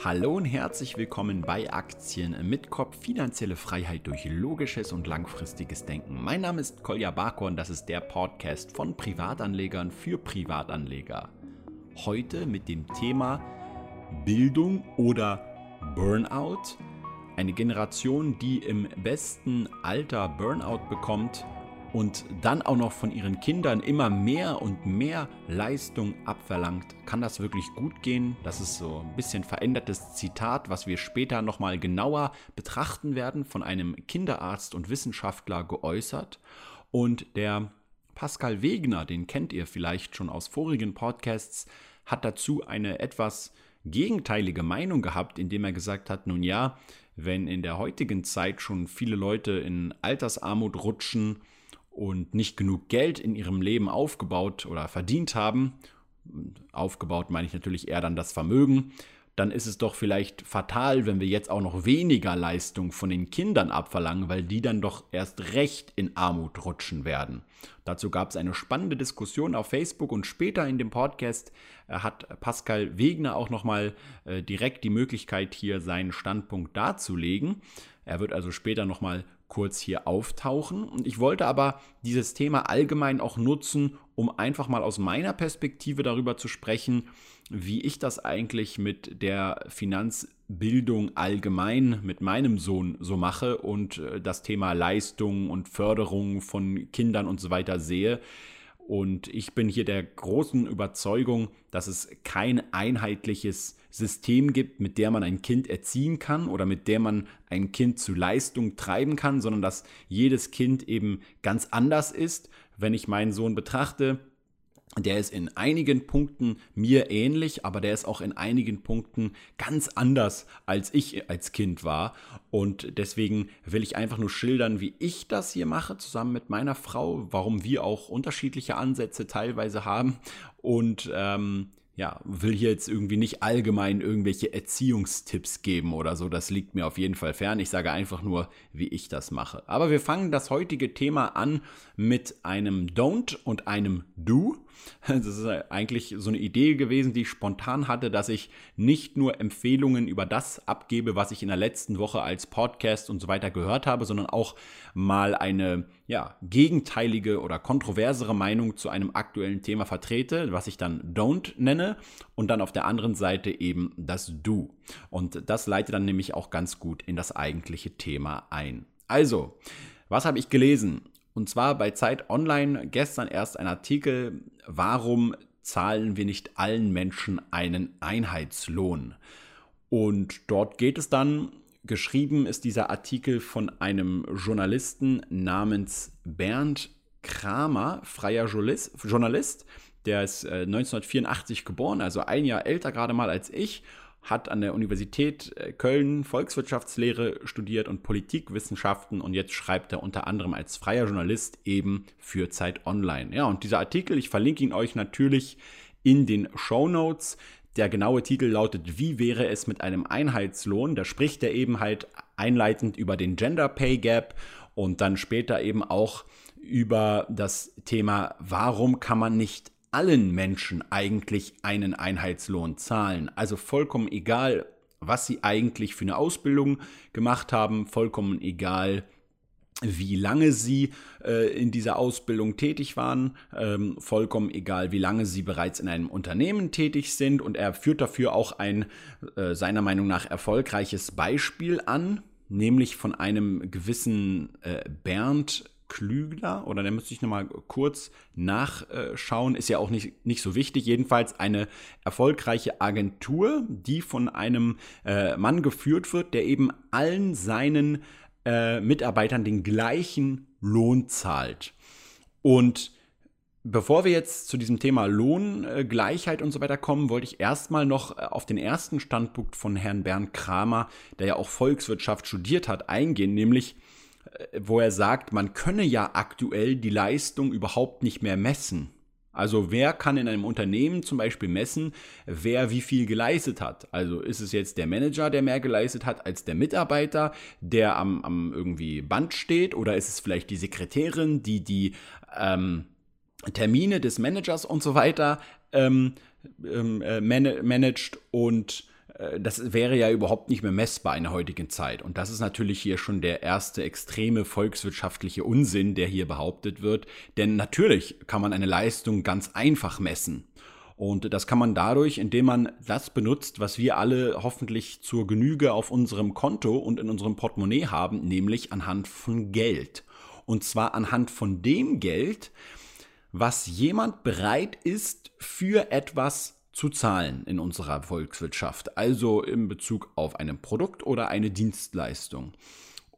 Hallo und herzlich willkommen bei Aktien mit Kopf finanzielle Freiheit durch logisches und langfristiges Denken. Mein Name ist Kolja Barko und das ist der Podcast von Privatanlegern für Privatanleger. Heute mit dem Thema Bildung oder Burnout. Eine Generation, die im besten Alter Burnout bekommt und dann auch noch von ihren Kindern immer mehr und mehr Leistung abverlangt, kann das wirklich gut gehen? Das ist so ein bisschen verändertes Zitat, was wir später nochmal genauer betrachten werden, von einem Kinderarzt und Wissenschaftler geäußert. Und der Pascal Wegner, den kennt ihr vielleicht schon aus vorigen Podcasts, hat dazu eine etwas gegenteilige Meinung gehabt, indem er gesagt hat, nun ja, wenn in der heutigen Zeit schon viele Leute in Altersarmut rutschen, und nicht genug Geld in ihrem Leben aufgebaut oder verdient haben, aufgebaut meine ich natürlich eher dann das Vermögen, dann ist es doch vielleicht fatal, wenn wir jetzt auch noch weniger Leistung von den Kindern abverlangen, weil die dann doch erst recht in Armut rutschen werden. Dazu gab es eine spannende Diskussion auf Facebook und später in dem Podcast äh, hat Pascal Wegner auch nochmal äh, direkt die Möglichkeit, hier seinen Standpunkt darzulegen. Er wird also später nochmal kurz hier auftauchen. Und ich wollte aber dieses Thema allgemein auch nutzen, um einfach mal aus meiner Perspektive darüber zu sprechen, wie ich das eigentlich mit der Finanzbildung allgemein mit meinem Sohn so mache und äh, das Thema Leistung und Förderung von Kindern und so weiter sehe. Und ich bin hier der großen Überzeugung, dass es kein einheitliches System gibt, mit der man ein Kind erziehen kann oder mit der man ein Kind zu Leistung treiben kann, sondern dass jedes Kind eben ganz anders ist. Wenn ich meinen Sohn betrachte, der ist in einigen Punkten mir ähnlich, aber der ist auch in einigen Punkten ganz anders, als ich als Kind war. Und deswegen will ich einfach nur schildern, wie ich das hier mache, zusammen mit meiner Frau, warum wir auch unterschiedliche Ansätze teilweise haben. Und ähm, ja, will hier jetzt irgendwie nicht allgemein irgendwelche Erziehungstipps geben oder so. Das liegt mir auf jeden Fall fern. Ich sage einfach nur, wie ich das mache. Aber wir fangen das heutige Thema an mit einem Don't und einem Do. Das ist eigentlich so eine Idee gewesen, die ich spontan hatte, dass ich nicht nur Empfehlungen über das abgebe, was ich in der letzten Woche als Podcast und so weiter gehört habe, sondern auch mal eine ja, gegenteilige oder kontroversere Meinung zu einem aktuellen Thema vertrete, was ich dann Don't nenne und dann auf der anderen Seite eben das Do. Und das leitet dann nämlich auch ganz gut in das eigentliche Thema ein. Also, was habe ich gelesen? Und zwar bei Zeit Online gestern erst ein Artikel, warum zahlen wir nicht allen Menschen einen Einheitslohn? Und dort geht es dann, geschrieben ist dieser Artikel von einem Journalisten namens Bernd Kramer, freier Journalist, der ist 1984 äh, geboren, also ein Jahr älter gerade mal als ich hat an der Universität äh, Köln Volkswirtschaftslehre studiert und Politikwissenschaften und jetzt schreibt er unter anderem als freier Journalist eben für Zeit Online. Ja, und dieser Artikel, ich verlinke ihn euch natürlich in den Show Notes. Der genaue Titel lautet, wie wäre es mit einem Einheitslohn? Da spricht er eben halt einleitend über den Gender Pay Gap und dann später eben auch über das Thema, warum kann man nicht allen Menschen eigentlich einen Einheitslohn zahlen. Also vollkommen egal, was sie eigentlich für eine Ausbildung gemacht haben, vollkommen egal, wie lange sie äh, in dieser Ausbildung tätig waren, ähm, vollkommen egal, wie lange sie bereits in einem Unternehmen tätig sind. Und er führt dafür auch ein äh, seiner Meinung nach erfolgreiches Beispiel an, nämlich von einem gewissen äh, Bernd Klügler oder da müsste ich nochmal kurz nachschauen, ist ja auch nicht, nicht so wichtig. Jedenfalls eine erfolgreiche Agentur, die von einem äh, Mann geführt wird, der eben allen seinen äh, Mitarbeitern den gleichen Lohn zahlt. Und Bevor wir jetzt zu diesem Thema Lohngleichheit und so weiter kommen, wollte ich erstmal noch äh, auf den ersten Standpunkt von Herrn Bernd Kramer, der ja auch Volkswirtschaft studiert hat, eingehen, nämlich äh, wo er sagt, man könne ja aktuell die Leistung überhaupt nicht mehr messen. Also wer kann in einem Unternehmen zum Beispiel messen, wer wie viel geleistet hat? Also ist es jetzt der Manager, der mehr geleistet hat als der Mitarbeiter, der am, am irgendwie Band steht? Oder ist es vielleicht die Sekretärin, die die ähm, Termine des Managers und so weiter ähm, ähm, äh, managt und das wäre ja überhaupt nicht mehr messbar in der heutigen Zeit. Und das ist natürlich hier schon der erste extreme volkswirtschaftliche Unsinn, der hier behauptet wird. Denn natürlich kann man eine Leistung ganz einfach messen. Und das kann man dadurch, indem man das benutzt, was wir alle hoffentlich zur Genüge auf unserem Konto und in unserem Portemonnaie haben, nämlich anhand von Geld. Und zwar anhand von dem Geld, was jemand bereit ist, für etwas zu zahlen in unserer Volkswirtschaft, also in Bezug auf ein Produkt oder eine Dienstleistung.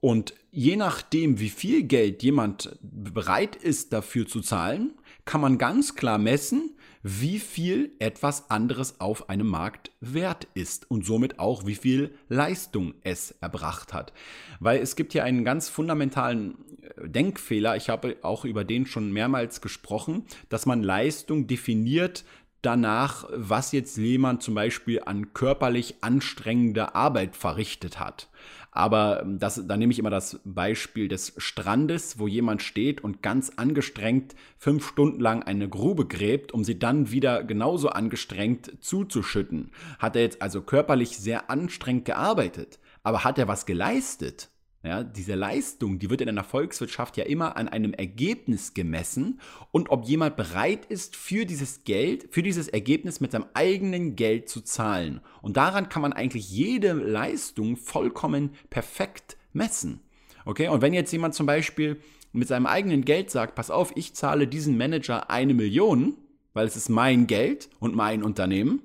Und je nachdem, wie viel Geld jemand bereit ist dafür zu zahlen, kann man ganz klar messen, wie viel etwas anderes auf einem Markt wert ist und somit auch, wie viel Leistung es erbracht hat. Weil es gibt hier einen ganz fundamentalen äh, Denkfehler, ich habe auch über den schon mehrmals gesprochen, dass man Leistung definiert danach, was jetzt jemand zum Beispiel an körperlich anstrengender Arbeit verrichtet hat. Aber ähm, das, da nehme ich immer das Beispiel des Strandes, wo jemand steht und ganz angestrengt fünf Stunden lang eine Grube gräbt, um sie dann wieder genauso angestrengt zuzuschütten. Hat er jetzt also körperlich sehr anstrengend gearbeitet, aber hat er was geleistet? Ja, diese Leistung, die wird in einer Volkswirtschaft ja immer an einem Ergebnis gemessen und ob jemand bereit ist, für dieses Geld, für dieses Ergebnis mit seinem eigenen Geld zu zahlen. Und daran kann man eigentlich jede Leistung vollkommen perfekt messen. Okay, und wenn jetzt jemand zum Beispiel mit seinem eigenen Geld sagt, pass auf, ich zahle diesen Manager eine Million, weil es ist mein Geld und mein Unternehmen,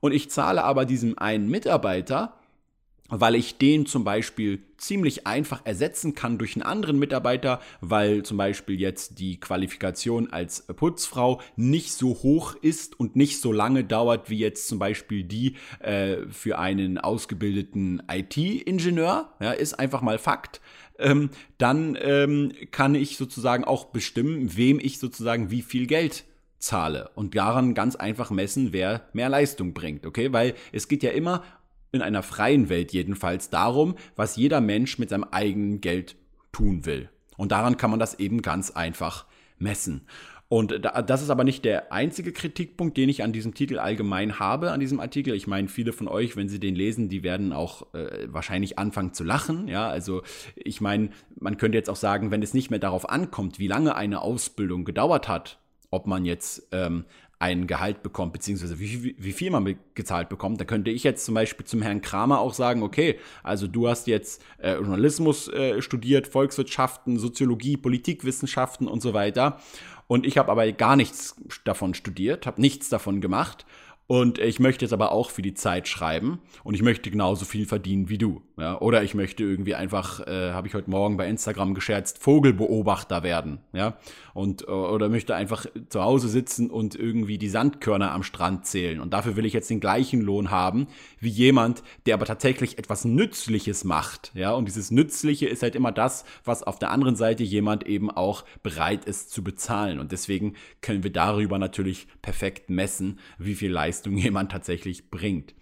und ich zahle aber diesem einen Mitarbeiter weil ich den zum Beispiel ziemlich einfach ersetzen kann durch einen anderen Mitarbeiter, weil zum Beispiel jetzt die Qualifikation als Putzfrau nicht so hoch ist und nicht so lange dauert wie jetzt zum Beispiel die äh, für einen ausgebildeten IT-Ingenieur, ja, ist einfach mal Fakt. Ähm, dann ähm, kann ich sozusagen auch bestimmen, wem ich sozusagen wie viel Geld zahle und daran ganz einfach messen, wer mehr Leistung bringt, okay? Weil es geht ja immer in einer freien Welt jedenfalls darum, was jeder Mensch mit seinem eigenen Geld tun will. Und daran kann man das eben ganz einfach messen. Und das ist aber nicht der einzige Kritikpunkt, den ich an diesem Titel allgemein habe, an diesem Artikel. Ich meine, viele von euch, wenn sie den lesen, die werden auch äh, wahrscheinlich anfangen zu lachen. Ja, also ich meine, man könnte jetzt auch sagen, wenn es nicht mehr darauf ankommt, wie lange eine Ausbildung gedauert hat, ob man jetzt ähm, ein Gehalt bekommt, beziehungsweise wie, wie, viel man gezahlt bekommt. Da könnte ich jetzt zum Beispiel zum Herrn Kramer auch sagen, okay, also du hast jetzt äh, Journalismus äh, studiert, Volkswirtschaften, Soziologie, Politikwissenschaften und so weiter. Und ich habe aber gar nichts davon studiert, habe nichts davon gemacht und ich möchte jetzt aber auch für die Zeit schreiben und ich möchte genauso viel verdienen wie du. Ja? Oder ich möchte irgendwie einfach, äh, habe ich heute Morgen bei Instagram gescherzt, Vogelbeobachter werden. Ja? Und, äh, oder möchte einfach zu Hause sitzen und irgendwie die Sandkörner am Strand zählen. Und dafür will ich jetzt den gleichen Lohn haben wie jemand, der aber tatsächlich etwas Nützliches macht. Ja? Und dieses Nützliche ist halt immer das, was auf der anderen Seite jemand eben auch bereit ist zu bezahlen. Und deswegen können wir darüber natürlich perfekt messen, wie viel Leistung Leistung jemand tatsächlich bringt.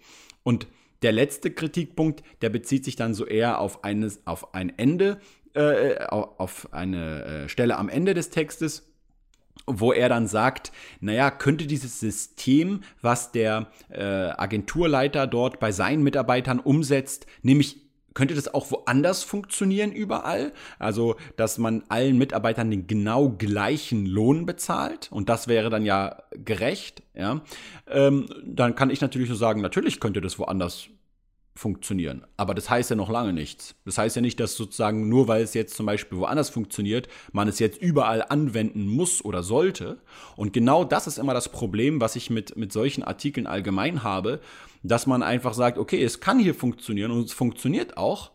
Und der letzte Kritikpunkt, der bezieht sich dann so eher auf, eines, auf ein Ende, äh, auf eine äh, Stelle am Ende des Textes, wo er dann sagt, naja, könnte dieses System, was der äh, Agenturleiter dort bei seinen Mitarbeitern umsetzt, nämlich könnte das auch woanders funktionieren überall? Also, dass man allen Mitarbeitern den genau gleichen Lohn bezahlt und das wäre dann ja gerecht, ja. Ähm, dann kann ich natürlich so sagen, natürlich könnte das woanders funktionieren. Aber das heißt ja noch lange nichts. Das heißt ja nicht, dass sozusagen nur weil es jetzt zum Beispiel woanders funktioniert, man es jetzt überall anwenden muss oder sollte. Und genau das ist immer das Problem, was ich mit, mit solchen Artikeln allgemein habe, dass man einfach sagt, okay, es kann hier funktionieren und es funktioniert auch,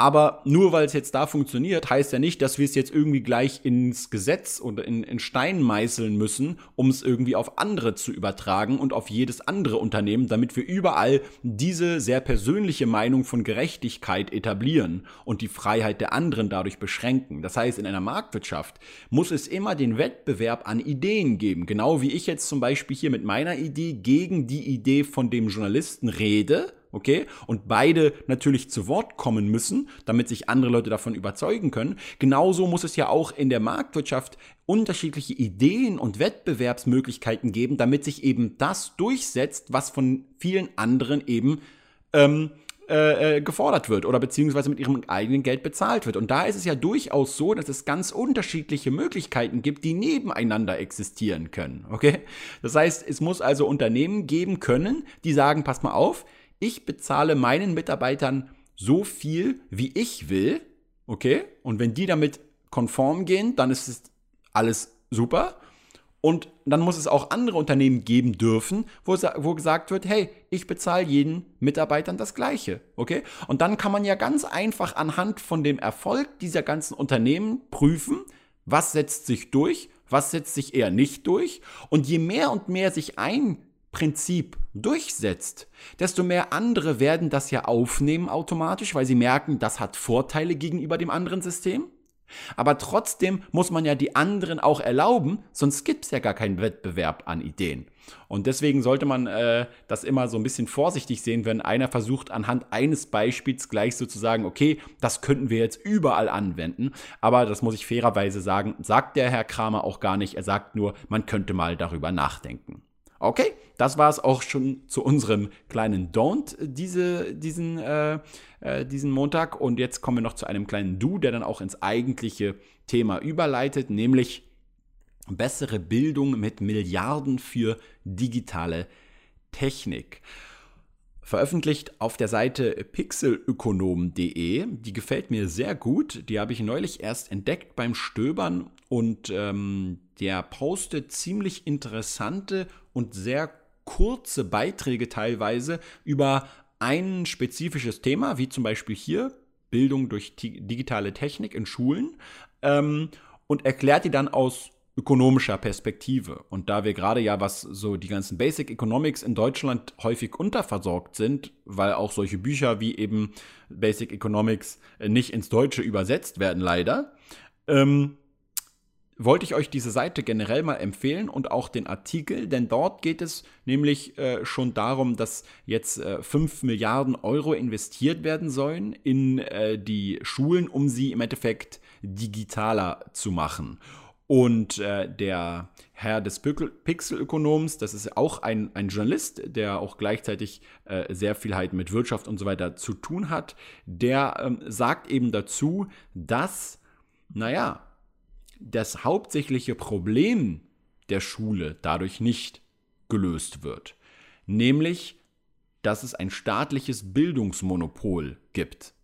aber nur weil es jetzt da funktioniert, heißt ja nicht, dass wir es jetzt irgendwie gleich ins Gesetz oder in, in Stein meißeln müssen, um es irgendwie auf andere zu übertragen und auf jedes andere Unternehmen, damit wir überall diese sehr persönliche Meinung von Gerechtigkeit etablieren und die Freiheit der anderen dadurch beschränken. Das heißt, in einer Marktwirtschaft muss es immer den Wettbewerb an Ideen geben. Genau wie ich jetzt zum Beispiel hier mit meiner Idee gegen die Idee von dem Journalisten rede okay? Und beide natürlich zu Wort kommen müssen, damit sich andere Leute davon überzeugen können. Genauso muss es ja auch in der Marktwirtschaft unterschiedliche Ideen und Wettbewerbsmöglichkeiten geben, damit sich eben das durchsetzt, was von vielen anderen eben ähm, äh, äh, gefordert wird oder beziehungsweise mit ihrem eigenen Geld bezahlt wird. Und da ist es ja durchaus so, dass es ganz unterschiedliche Möglichkeiten gibt, die nebeneinander existieren können. Okay? Das heißt, es muss also Unternehmen geben können, die sagen, pass mal auf, ich bezahle meinen Mitarbeitern so viel, wie ich will. Okay? Und wenn die damit konform gehen, dann ist es alles super. Und dann muss es auch andere Unternehmen geben dürfen, wo, wo gesagt wird, hey, ich bezahle jeden Mitarbeitern das Gleiche. Okay? Und dann kann man ja ganz einfach anhand von dem Erfolg dieser ganzen Unternehmen prüfen, was setzt sich durch, was setzt sich eher nicht durch. Und je mehr und mehr sich ein Prinzip durchsetzt, desto mehr andere werden das ja aufnehmen automatisch, weil sie merken, das hat Vorteile gegenüber dem anderen System. Aber trotzdem muss man ja die anderen auch erlauben, sonst gibt es ja gar keinen Wettbewerb an Ideen. Und deswegen sollte man äh, das immer so ein bisschen vorsichtig sehen, wenn einer versucht, anhand eines Beispiels gleich sozusagen, okay, das könnten wir jetzt überall anwenden. Aber das muss ich fairerweise sagen, sagt der Herr Kramer auch gar nicht. Er sagt nur, man könnte mal darüber nachdenken. Okay, das war es auch schon zu unserem kleinen Don't diese, diesen, äh, äh, diesen Montag. Und jetzt kommen wir noch zu einem kleinen Do, der dann auch ins eigentliche Thema überleitet, nämlich bessere Bildung mit Milliarden für digitale Technik. Veröffentlicht auf der Seite pixelökonom.de. Die gefällt mir sehr gut. Die habe ich neulich erst entdeckt beim Stöbern und ähm, der postet ziemlich interessante und sehr kurze Beiträge teilweise über ein spezifisches Thema, wie zum Beispiel hier Bildung durch digitale Technik in Schulen, ähm, und erklärt die dann aus ökonomischer Perspektive. Und da wir gerade ja, was so die ganzen Basic Economics in Deutschland häufig unterversorgt sind, weil auch solche Bücher wie eben Basic Economics nicht ins Deutsche übersetzt werden, leider, ähm, wollte ich euch diese Seite generell mal empfehlen und auch den Artikel, denn dort geht es nämlich äh, schon darum, dass jetzt äh, 5 Milliarden Euro investiert werden sollen in äh, die Schulen, um sie im Endeffekt digitaler zu machen. Und äh, der Herr des Pixelökonoms, das ist auch ein, ein Journalist, der auch gleichzeitig äh, sehr viel halt mit Wirtschaft und so weiter zu tun hat, der ähm, sagt eben dazu, dass, naja, das hauptsächliche Problem der Schule dadurch nicht gelöst wird. Nämlich, dass es ein staatliches Bildungsmonopol gibt.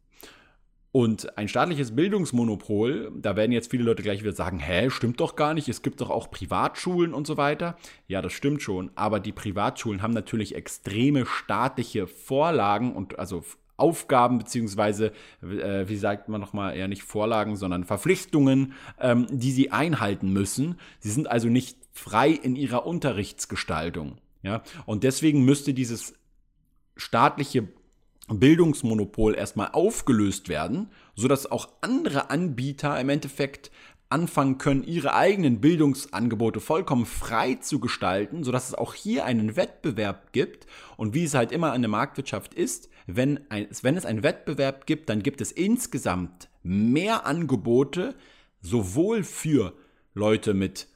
Und ein staatliches Bildungsmonopol, da werden jetzt viele Leute gleich wieder sagen, hä, stimmt doch gar nicht, es gibt doch auch Privatschulen und so weiter. Ja, das stimmt schon, aber die Privatschulen haben natürlich extreme staatliche Vorlagen und also Aufgaben beziehungsweise, äh, wie sagt man nochmal, eher nicht Vorlagen, sondern Verpflichtungen, ähm, die sie einhalten müssen. Sie sind also nicht frei in ihrer Unterrichtsgestaltung. Ja? Und deswegen müsste dieses staatliche Bildungsmonopol erstmal aufgelöst werden, sodass auch andere Anbieter im Endeffekt anfangen können, ihre eigenen Bildungsangebote vollkommen frei zu gestalten, sodass es auch hier einen Wettbewerb gibt. Und wie es halt immer in der Marktwirtschaft ist, wenn, ein, wenn es einen Wettbewerb gibt, dann gibt es insgesamt mehr Angebote, sowohl für Leute mit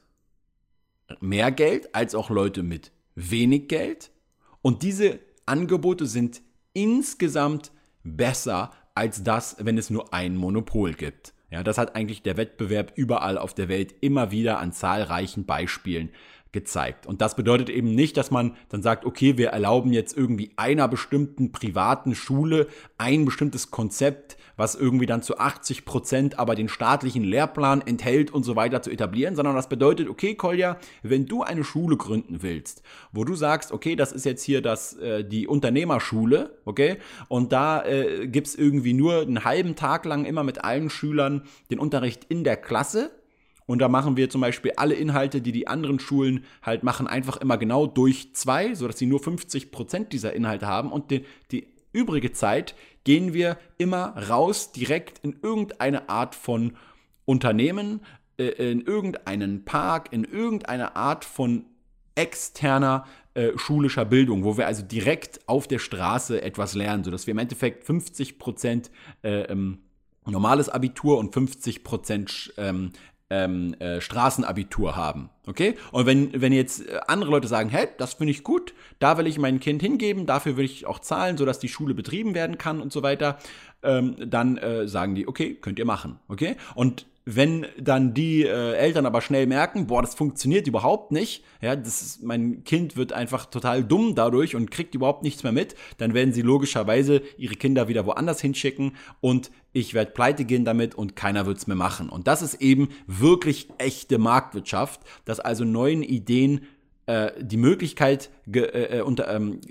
mehr Geld als auch Leute mit wenig Geld. Und diese Angebote sind insgesamt besser als das, wenn es nur ein Monopol gibt. Ja, das hat eigentlich der Wettbewerb überall auf der Welt immer wieder an zahlreichen Beispielen gezeigt. Und das bedeutet eben nicht, dass man dann sagt, okay, wir erlauben jetzt irgendwie einer bestimmten privaten Schule ein bestimmtes Konzept, was irgendwie dann zu 80 Prozent aber den staatlichen Lehrplan enthält und so weiter zu etablieren, sondern das bedeutet, okay, Kolja, wenn du eine Schule gründen willst, wo du sagst, okay, das ist jetzt hier das, äh, die Unternehmerschule, okay, und da äh, gibt's irgendwie nur einen halben Tag lang immer mit allen Schülern den Unterricht in der Klasse, und da machen wir zum Beispiel alle Inhalte, die die anderen Schulen halt machen, einfach immer genau durch zwei, sodass sie nur 50 Prozent dieser Inhalte haben. Und die, die übrige Zeit gehen wir immer raus, direkt in irgendeine Art von Unternehmen, äh, in irgendeinen Park, in irgendeine Art von externer äh, schulischer Bildung, wo wir also direkt auf der Straße etwas lernen, sodass wir im Endeffekt 50 Prozent äh, ähm, normales Abitur und 50 Prozent ähm, ähm, äh, Straßenabitur haben. Okay? Und wenn, wenn jetzt äh, andere Leute sagen, hey, das finde ich gut, da will ich mein Kind hingeben, dafür will ich auch zahlen, sodass die Schule betrieben werden kann und so weiter, ähm, dann äh, sagen die, okay, könnt ihr machen. Okay? Und wenn dann die äh, Eltern aber schnell merken, boah, das funktioniert überhaupt nicht, ja, das ist, mein Kind wird einfach total dumm dadurch und kriegt überhaupt nichts mehr mit, dann werden sie logischerweise ihre Kinder wieder woanders hinschicken und ich werde pleite gehen damit und keiner wird es mehr machen. Und das ist eben wirklich echte Marktwirtschaft, dass also neuen Ideen äh, die Möglichkeit ge, äh, äh unter, ähm,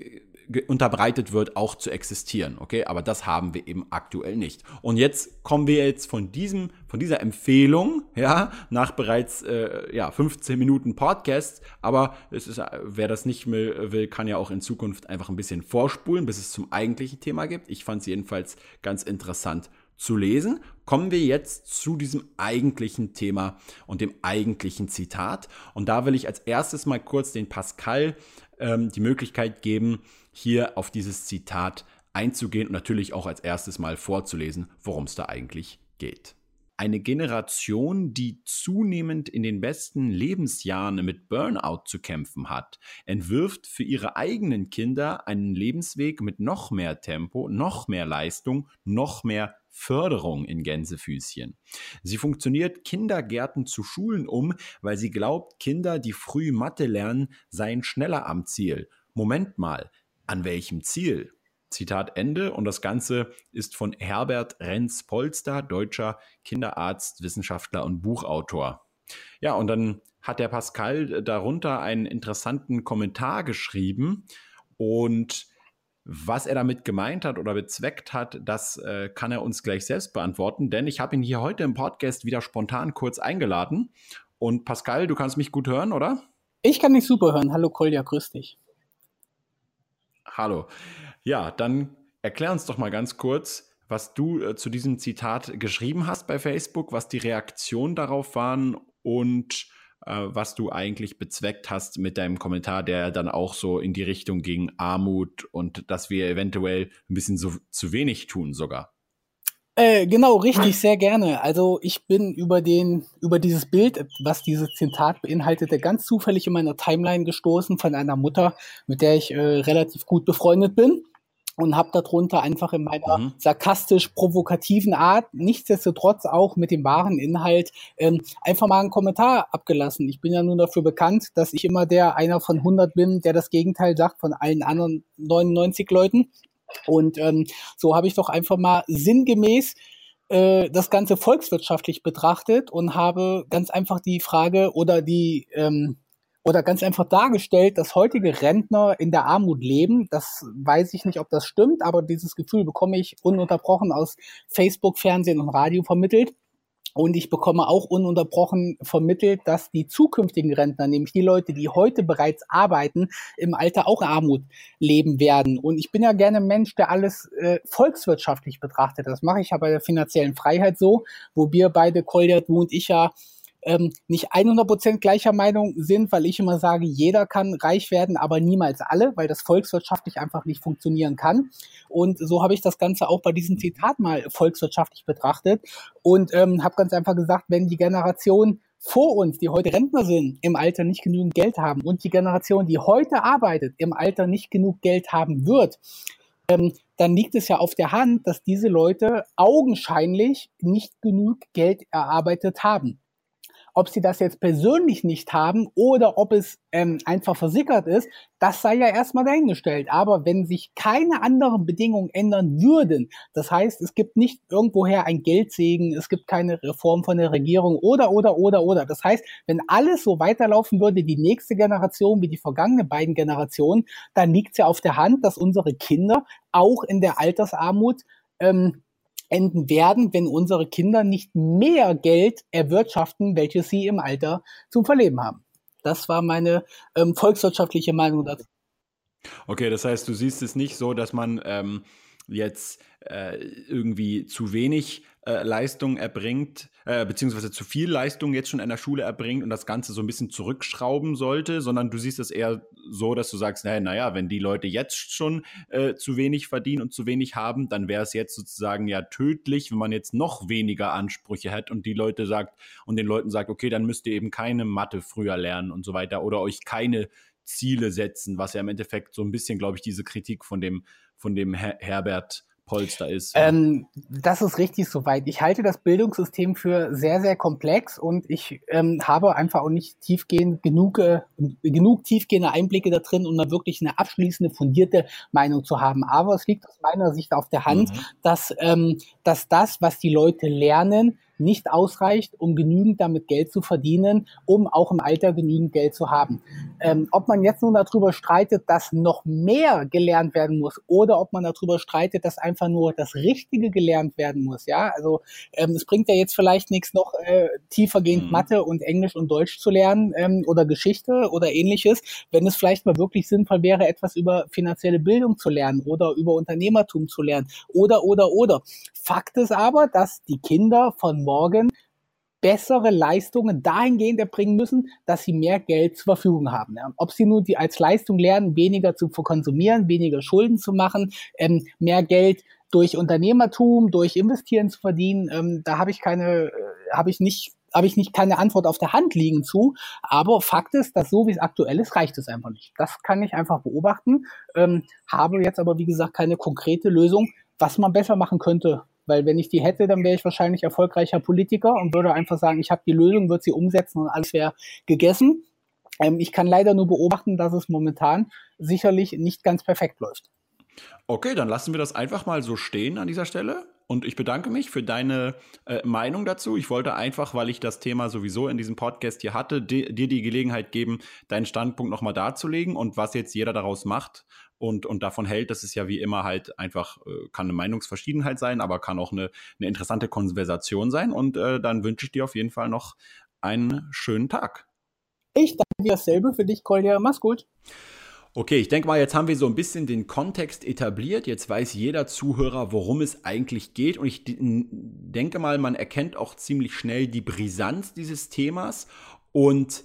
unterbreitet wird, auch zu existieren. Okay, aber das haben wir eben aktuell nicht. Und jetzt kommen wir jetzt von diesem, von dieser Empfehlung, ja, nach bereits äh, ja 15 Minuten Podcast. Aber es ist, wer das nicht will, kann ja auch in Zukunft einfach ein bisschen vorspulen, bis es zum eigentlichen Thema gibt. Ich fand es jedenfalls ganz interessant zu lesen, kommen wir jetzt zu diesem eigentlichen Thema und dem eigentlichen Zitat. Und da will ich als erstes mal kurz den Pascal ähm, die Möglichkeit geben, hier auf dieses Zitat einzugehen und natürlich auch als erstes mal vorzulesen, worum es da eigentlich geht. Eine Generation, die zunehmend in den besten Lebensjahren mit Burnout zu kämpfen hat, entwirft für ihre eigenen Kinder einen Lebensweg mit noch mehr Tempo, noch mehr Leistung, noch mehr Förderung in Gänsefüßchen. Sie funktioniert Kindergärten zu Schulen um, weil sie glaubt, Kinder, die früh Mathe lernen, seien schneller am Ziel. Moment mal, an welchem Ziel? Zitat Ende. Und das Ganze ist von Herbert Renz-Polster, deutscher Kinderarzt, Wissenschaftler und Buchautor. Ja, und dann hat der Pascal darunter einen interessanten Kommentar geschrieben. Und was er damit gemeint hat oder bezweckt hat, das äh, kann er uns gleich selbst beantworten, denn ich habe ihn hier heute im Podcast wieder spontan kurz eingeladen. Und Pascal, du kannst mich gut hören, oder? Ich kann dich super hören. Hallo Kolja, grüß dich. Hallo. Ja, dann erklär uns doch mal ganz kurz, was du äh, zu diesem Zitat geschrieben hast bei Facebook, was die Reaktionen darauf waren und äh, was du eigentlich bezweckt hast mit deinem Kommentar, der dann auch so in die Richtung ging Armut und dass wir eventuell ein bisschen so zu wenig tun sogar. Äh, genau, richtig, sehr gerne. Also ich bin über den, über dieses Bild, was dieses Zitat beinhaltete, ganz zufällig in meiner Timeline gestoßen von einer Mutter, mit der ich äh, relativ gut befreundet bin und habe darunter einfach in meiner mhm. sarkastisch provokativen Art, nichtsdestotrotz auch mit dem wahren Inhalt, ähm, einfach mal einen Kommentar abgelassen. Ich bin ja nun dafür bekannt, dass ich immer der einer von 100 bin, der das Gegenteil sagt von allen anderen 99 Leuten. Und ähm, so habe ich doch einfach mal sinngemäß äh, das Ganze volkswirtschaftlich betrachtet und habe ganz einfach die Frage oder die ähm, oder ganz einfach dargestellt, dass heutige Rentner in der Armut leben. Das weiß ich nicht, ob das stimmt, aber dieses Gefühl bekomme ich ununterbrochen aus Facebook, Fernsehen und Radio vermittelt. Und ich bekomme auch ununterbrochen vermittelt, dass die zukünftigen Rentner, nämlich die Leute, die heute bereits arbeiten, im Alter auch Armut leben werden. Und ich bin ja gerne ein Mensch, der alles äh, volkswirtschaftlich betrachtet. Das mache ich ja bei der finanziellen Freiheit so, wo wir beide, Kolja, du und ich ja ähm, nicht 100% gleicher Meinung sind, weil ich immer sage, jeder kann reich werden, aber niemals alle, weil das volkswirtschaftlich einfach nicht funktionieren kann. Und so habe ich das Ganze auch bei diesem Zitat mal volkswirtschaftlich betrachtet und ähm, habe ganz einfach gesagt, wenn die Generation vor uns, die heute Rentner sind, im Alter nicht genügend Geld haben und die Generation, die heute arbeitet, im Alter nicht genug Geld haben wird, ähm, dann liegt es ja auf der Hand, dass diese Leute augenscheinlich nicht genug Geld erarbeitet haben. Ob sie das jetzt persönlich nicht haben oder ob es ähm, einfach versickert ist, das sei ja erstmal dahingestellt. Aber wenn sich keine anderen Bedingungen ändern würden, das heißt, es gibt nicht irgendwoher ein Geldsegen, es gibt keine Reform von der Regierung oder, oder, oder, oder. Das heißt, wenn alles so weiterlaufen würde, die nächste Generation wie die vergangenen beiden Generationen, dann liegt es ja auf der Hand, dass unsere Kinder auch in der Altersarmut ähm, enden werden, wenn unsere Kinder nicht mehr Geld erwirtschaften, welches sie im Alter zum Verleben haben. Das war meine ähm, volkswirtschaftliche Meinung dazu. Okay, das heißt, du siehst es nicht so, dass man ähm, jetzt äh, irgendwie zu wenig äh, Leistung erbringt, äh, beziehungsweise zu viel Leistung jetzt schon in der Schule erbringt und das Ganze so ein bisschen zurückschrauben sollte, sondern du siehst es eher so, dass du sagst, naja, naja wenn die Leute jetzt schon äh, zu wenig verdienen und zu wenig haben, dann wäre es jetzt sozusagen ja tödlich, wenn man jetzt noch weniger Ansprüche hat und die Leute sagt und den Leuten sagt, okay, dann müsst ihr eben keine Mathe früher lernen und so weiter oder euch keine Ziele setzen, was ja im Endeffekt so ein bisschen, glaube ich, diese Kritik von dem, von dem Her Herbert Polster ist. Ähm, das ist richtig soweit. Ich halte das Bildungssystem für sehr, sehr komplex und ich ähm, habe einfach auch nicht tiefgehend genug, äh, genug tiefgehende Einblicke da drin, um da wirklich eine abschließende, fundierte Meinung zu haben. Aber es liegt aus meiner Sicht auf der Hand, mhm. dass, ähm, dass das, was die Leute lernen, nicht ausreicht, um genügend damit Geld zu verdienen, um auch im Alter genügend Geld zu haben. Ähm, ob man jetzt nun darüber streitet, dass noch mehr gelernt werden muss oder ob man darüber streitet, dass einfach nur das Richtige gelernt werden muss, ja, also ähm, es bringt ja jetzt vielleicht nichts noch äh, tiefergehend mhm. Mathe und Englisch und Deutsch zu lernen ähm, oder Geschichte oder ähnliches, wenn es vielleicht mal wirklich sinnvoll wäre, etwas über finanzielle Bildung zu lernen oder über Unternehmertum zu lernen oder oder oder. Fakt ist aber, dass die Kinder von morgen bessere Leistungen dahingehend erbringen müssen, dass sie mehr Geld zur Verfügung haben. Ja. Ob sie nun die als Leistung lernen, weniger zu konsumieren, weniger Schulden zu machen, ähm, mehr Geld durch Unternehmertum, durch Investieren zu verdienen, ähm, da habe ich keine, äh, habe ich nicht habe ich nicht keine Antwort auf der Hand liegen zu. Aber Fakt ist, dass so wie es aktuell ist, reicht es einfach nicht. Das kann ich einfach beobachten. Ähm, habe jetzt aber, wie gesagt, keine konkrete Lösung, was man besser machen könnte, weil wenn ich die hätte, dann wäre ich wahrscheinlich erfolgreicher Politiker und würde einfach sagen, ich habe die Lösung, würde sie umsetzen und alles wäre gegessen. Ähm, ich kann leider nur beobachten, dass es momentan sicherlich nicht ganz perfekt läuft. Okay, dann lassen wir das einfach mal so stehen an dieser Stelle. Und ich bedanke mich für deine äh, Meinung dazu. Ich wollte einfach, weil ich das Thema sowieso in diesem Podcast hier hatte, dir die Gelegenheit geben, deinen Standpunkt nochmal darzulegen und was jetzt jeder daraus macht und, und davon hält, dass es ja wie immer halt einfach, äh, kann eine Meinungsverschiedenheit sein, aber kann auch eine, eine interessante Konversation sein. Und äh, dann wünsche ich dir auf jeden Fall noch einen schönen Tag. Ich danke dir dasselbe für dich, Kolja. Mach's gut. Okay, ich denke mal, jetzt haben wir so ein bisschen den Kontext etabliert. Jetzt weiß jeder Zuhörer, worum es eigentlich geht. Und ich denke mal, man erkennt auch ziemlich schnell die Brisanz dieses Themas. Und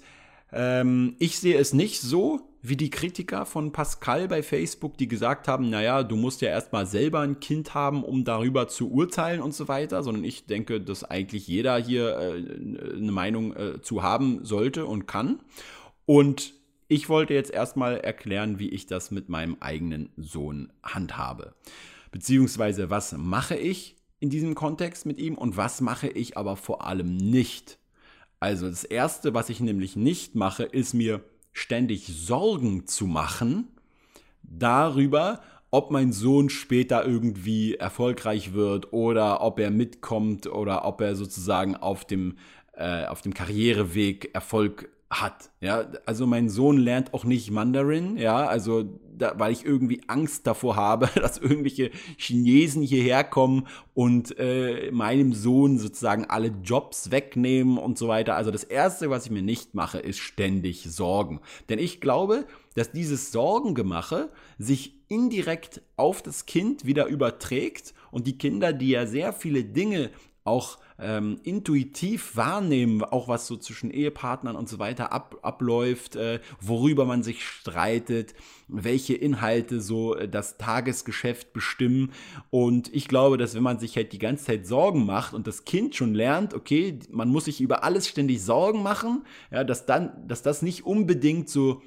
ähm, ich sehe es nicht so, wie die Kritiker von Pascal bei Facebook, die gesagt haben, naja, du musst ja erstmal selber ein Kind haben, um darüber zu urteilen und so weiter, sondern ich denke, dass eigentlich jeder hier äh, eine Meinung äh, zu haben sollte und kann. Und ich wollte jetzt erstmal erklären, wie ich das mit meinem eigenen Sohn handhabe. Beziehungsweise, was mache ich in diesem Kontext mit ihm und was mache ich aber vor allem nicht. Also das Erste, was ich nämlich nicht mache, ist mir ständig Sorgen zu machen darüber, ob mein Sohn später irgendwie erfolgreich wird oder ob er mitkommt oder ob er sozusagen auf dem, äh, auf dem Karriereweg Erfolg hat. Ja, also mein Sohn lernt auch nicht Mandarin, ja, also da, weil ich irgendwie Angst davor habe, dass irgendwelche Chinesen hierher kommen und äh, meinem Sohn sozusagen alle Jobs wegnehmen und so weiter. Also das erste, was ich mir nicht mache, ist ständig Sorgen, denn ich glaube, dass dieses Sorgengemache sich indirekt auf das Kind wieder überträgt und die Kinder, die ja sehr viele Dinge auch ähm, intuitiv wahrnehmen, auch was so zwischen Ehepartnern und so weiter ab, abläuft, äh, worüber man sich streitet, welche Inhalte so äh, das Tagesgeschäft bestimmen. Und ich glaube, dass wenn man sich halt die ganze Zeit Sorgen macht und das Kind schon lernt, okay, man muss sich über alles ständig Sorgen machen, ja, dass dann, dass das nicht unbedingt so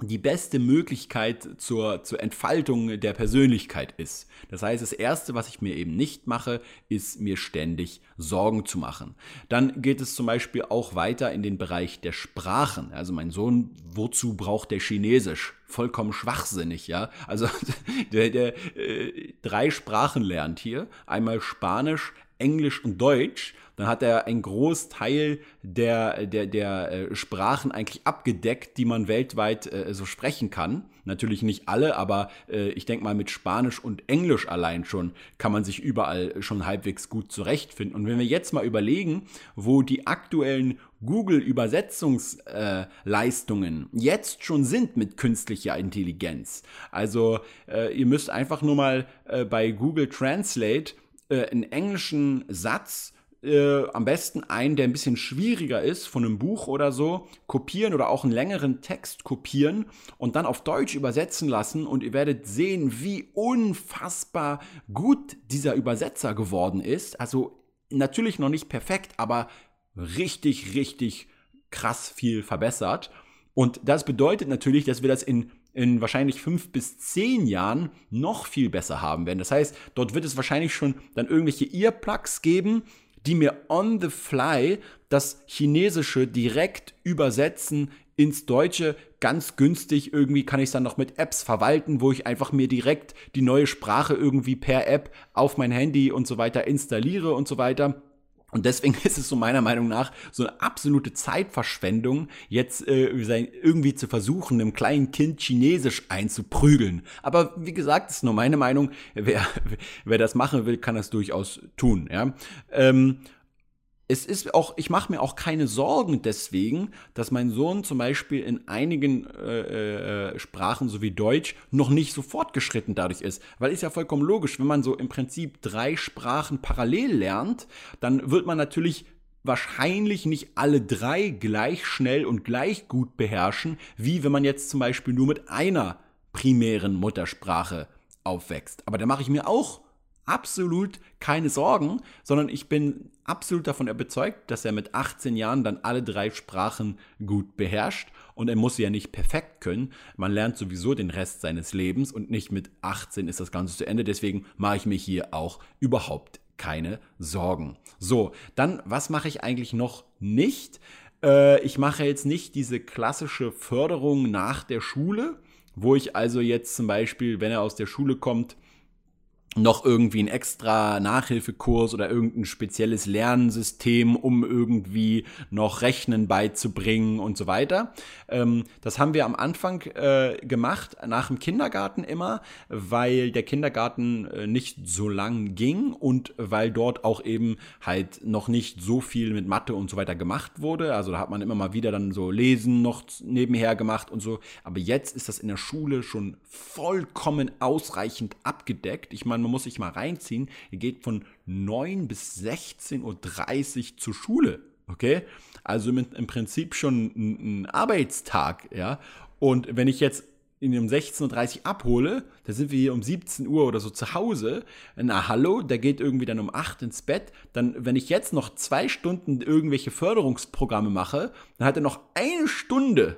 die beste Möglichkeit zur, zur Entfaltung der Persönlichkeit ist. Das heißt, das Erste, was ich mir eben nicht mache, ist mir ständig Sorgen zu machen. Dann geht es zum Beispiel auch weiter in den Bereich der Sprachen. Also mein Sohn, wozu braucht der Chinesisch? Vollkommen schwachsinnig, ja. Also der, der äh, drei Sprachen lernt hier. Einmal Spanisch, Englisch und Deutsch dann hat er einen Großteil der, der, der äh, Sprachen eigentlich abgedeckt, die man weltweit äh, so sprechen kann. Natürlich nicht alle, aber äh, ich denke mal mit Spanisch und Englisch allein schon kann man sich überall schon halbwegs gut zurechtfinden. Und wenn wir jetzt mal überlegen, wo die aktuellen Google-Übersetzungsleistungen äh, jetzt schon sind mit künstlicher Intelligenz. Also äh, ihr müsst einfach nur mal äh, bei Google Translate äh, einen englischen Satz äh, am besten einen, der ein bisschen schwieriger ist, von einem Buch oder so, kopieren oder auch einen längeren Text kopieren und dann auf Deutsch übersetzen lassen und ihr werdet sehen, wie unfassbar gut dieser Übersetzer geworden ist. Also natürlich noch nicht perfekt, aber richtig, richtig krass viel verbessert. Und das bedeutet natürlich, dass wir das in in wahrscheinlich fünf bis zehn Jahren noch viel besser haben werden. Das heißt, dort wird es wahrscheinlich schon dann irgendwelche Earplugs geben, die mir on the fly das Chinesische direkt übersetzen ins Deutsche. Ganz günstig irgendwie kann ich es dann noch mit Apps verwalten, wo ich einfach mir direkt die neue Sprache irgendwie per App auf mein Handy und so weiter installiere und so weiter. Und deswegen ist es so meiner Meinung nach so eine absolute Zeitverschwendung, jetzt äh, irgendwie zu versuchen, einem kleinen Kind Chinesisch einzuprügeln. Aber wie gesagt, ist nur meine Meinung. Wer, wer das machen will, kann das durchaus tun. Ja. Ähm, es ist auch, ich mache mir auch keine Sorgen deswegen, dass mein Sohn zum Beispiel in einigen äh, äh, Sprachen, so wie Deutsch, noch nicht so fortgeschritten dadurch ist. Weil ist ja vollkommen logisch, wenn man so im Prinzip drei Sprachen parallel lernt, dann wird man natürlich wahrscheinlich nicht alle drei gleich schnell und gleich gut beherrschen, wie wenn man jetzt zum Beispiel nur mit einer primären Muttersprache aufwächst. Aber da mache ich mir auch absolut keine Sorgen, sondern ich bin absolut davon überzeugt, dass er mit 18 Jahren dann alle drei Sprachen gut beherrscht und er muss sie ja nicht perfekt können. Man lernt sowieso den Rest seines Lebens und nicht mit 18 ist das Ganze zu Ende. Deswegen mache ich mir hier auch überhaupt keine Sorgen. So, dann, was mache ich eigentlich noch nicht? Äh, ich mache jetzt nicht diese klassische Förderung nach der Schule, wo ich also jetzt zum Beispiel, wenn er aus der Schule kommt, noch irgendwie ein extra Nachhilfekurs oder irgendein spezielles Lernsystem, um irgendwie noch Rechnen beizubringen und so weiter. Ähm, das haben wir am Anfang äh, gemacht, nach dem Kindergarten immer, weil der Kindergarten äh, nicht so lang ging und weil dort auch eben halt noch nicht so viel mit Mathe und so weiter gemacht wurde. Also da hat man immer mal wieder dann so Lesen noch nebenher gemacht und so. Aber jetzt ist das in der Schule schon vollkommen ausreichend abgedeckt. Ich meine, man muss sich mal reinziehen, ihr geht von 9 bis 16.30 Uhr zur Schule. Okay? Also mit, im Prinzip schon ein, ein Arbeitstag, ja. Und wenn ich jetzt in um 16.30 Uhr abhole, da sind wir hier um 17 Uhr oder so zu Hause. Na hallo, der geht irgendwie dann um 8 ins Bett. Dann, wenn ich jetzt noch zwei Stunden irgendwelche Förderungsprogramme mache, dann hat er noch eine Stunde,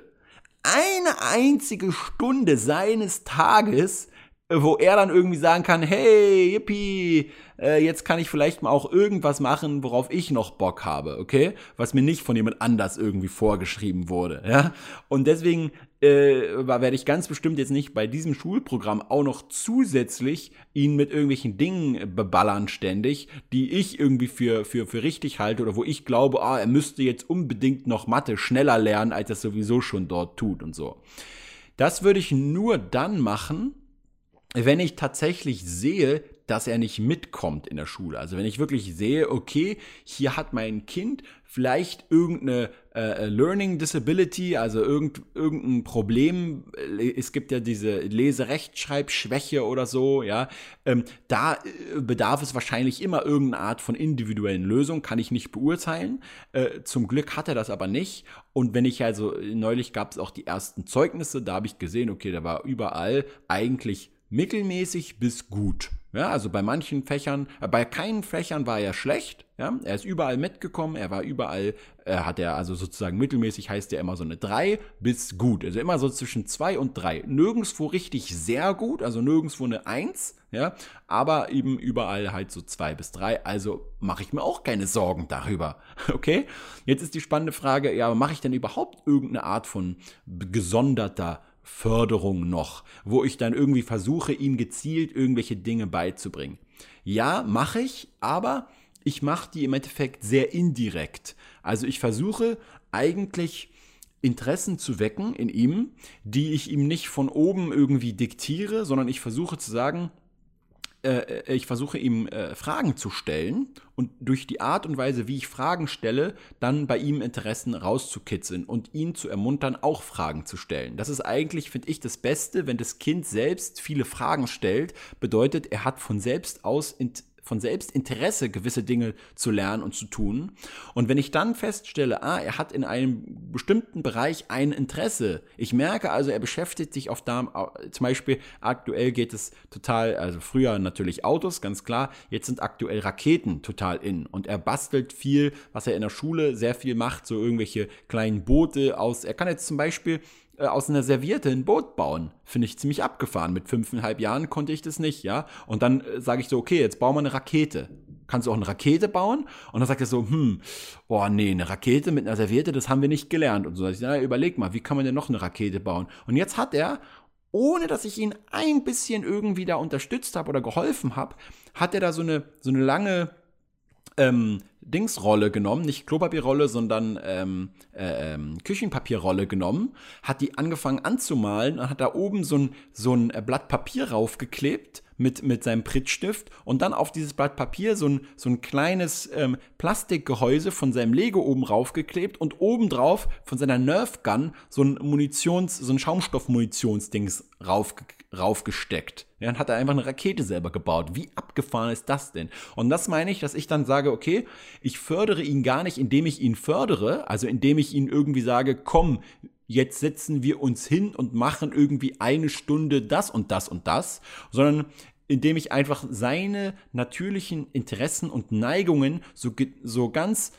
eine einzige Stunde seines Tages, wo er dann irgendwie sagen kann, hey, yippie, äh, jetzt kann ich vielleicht mal auch irgendwas machen, worauf ich noch Bock habe, okay? Was mir nicht von jemand anders irgendwie vorgeschrieben wurde, ja? Und deswegen äh, werde ich ganz bestimmt jetzt nicht bei diesem Schulprogramm auch noch zusätzlich ihn mit irgendwelchen Dingen beballern ständig, die ich irgendwie für, für, für richtig halte oder wo ich glaube, ah, er müsste jetzt unbedingt noch Mathe schneller lernen, als er sowieso schon dort tut und so. Das würde ich nur dann machen, wenn ich tatsächlich sehe, dass er nicht mitkommt in der Schule. Also wenn ich wirklich sehe, okay, hier hat mein Kind vielleicht irgendeine äh, Learning Disability, also irgend, irgendein Problem. Es gibt ja diese Leserechtschreibschwäche oder so, ja. Ähm, da äh, bedarf es wahrscheinlich immer irgendeine Art von individuellen Lösung, kann ich nicht beurteilen. Äh, zum Glück hat er das aber nicht. Und wenn ich also, neulich gab es auch die ersten Zeugnisse, da habe ich gesehen, okay, da war überall eigentlich mittelmäßig bis gut. Ja, also bei manchen Fächern, äh, bei keinen Fächern war er schlecht. Ja, er ist überall mitgekommen, er war überall, äh, hat er also sozusagen mittelmäßig heißt er immer so eine 3 bis gut. Also immer so zwischen 2 und 3. Nirgendwo richtig sehr gut, also nirgendwo eine 1, ja, aber eben überall halt so 2 bis 3. Also mache ich mir auch keine Sorgen darüber. Okay? Jetzt ist die spannende Frage, ja, mache ich denn überhaupt irgendeine Art von gesonderter Förderung noch, wo ich dann irgendwie versuche, ihm gezielt irgendwelche Dinge beizubringen. Ja, mache ich, aber ich mache die im Endeffekt sehr indirekt. Also ich versuche eigentlich Interessen zu wecken in ihm, die ich ihm nicht von oben irgendwie diktiere, sondern ich versuche zu sagen, äh, äh, ich versuche ihm äh, Fragen zu stellen und durch die Art und Weise, wie ich Fragen stelle, dann bei ihm Interessen rauszukitzeln und ihn zu ermuntern, auch Fragen zu stellen. Das ist eigentlich, finde ich, das Beste, wenn das Kind selbst viele Fragen stellt, bedeutet, er hat von selbst aus Interesse von selbst Interesse, gewisse Dinge zu lernen und zu tun. Und wenn ich dann feststelle, ah, er hat in einem bestimmten Bereich ein Interesse, ich merke also, er beschäftigt sich auf da, zum Beispiel aktuell geht es total, also früher natürlich Autos, ganz klar, jetzt sind aktuell Raketen total in und er bastelt viel, was er in der Schule sehr viel macht, so irgendwelche kleinen Boote aus, er kann jetzt zum Beispiel aus einer Serviette ein Boot bauen. Finde ich ziemlich abgefahren. Mit fünfeinhalb Jahren konnte ich das nicht, ja. Und dann äh, sage ich so, okay, jetzt bauen wir eine Rakete. Kannst du auch eine Rakete bauen? Und dann sagt er so, hm, boah, nee, eine Rakete mit einer Serviette, das haben wir nicht gelernt. Und so, ich, na, überleg mal, wie kann man denn noch eine Rakete bauen? Und jetzt hat er, ohne dass ich ihn ein bisschen irgendwie da unterstützt habe oder geholfen habe, hat er da so eine, so eine lange ähm, Dingsrolle genommen, nicht Klopapierrolle, sondern ähm, äh, ähm, Küchenpapierrolle genommen, hat die angefangen anzumalen und hat da oben so ein, so ein äh, Blatt Papier raufgeklebt mit, mit seinem Prittstift und dann auf dieses Blatt Papier so ein, so ein kleines ähm, Plastikgehäuse von seinem Lego oben raufgeklebt und obendrauf von seiner Nerf Gun so ein Munitions, so ein Schaumstoff-Munitionsdings raufgeklebt raufgesteckt. Ja, dann hat er einfach eine Rakete selber gebaut. Wie abgefahren ist das denn? Und das meine ich, dass ich dann sage, okay, ich fördere ihn gar nicht, indem ich ihn fördere, also indem ich ihn irgendwie sage, komm, jetzt setzen wir uns hin und machen irgendwie eine Stunde das und das und das, sondern indem ich einfach seine natürlichen Interessen und Neigungen so, so ganz